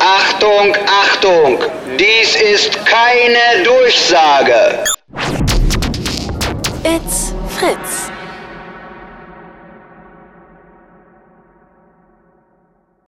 Achtung, Achtung! Dies ist keine Durchsage. It's Fritz.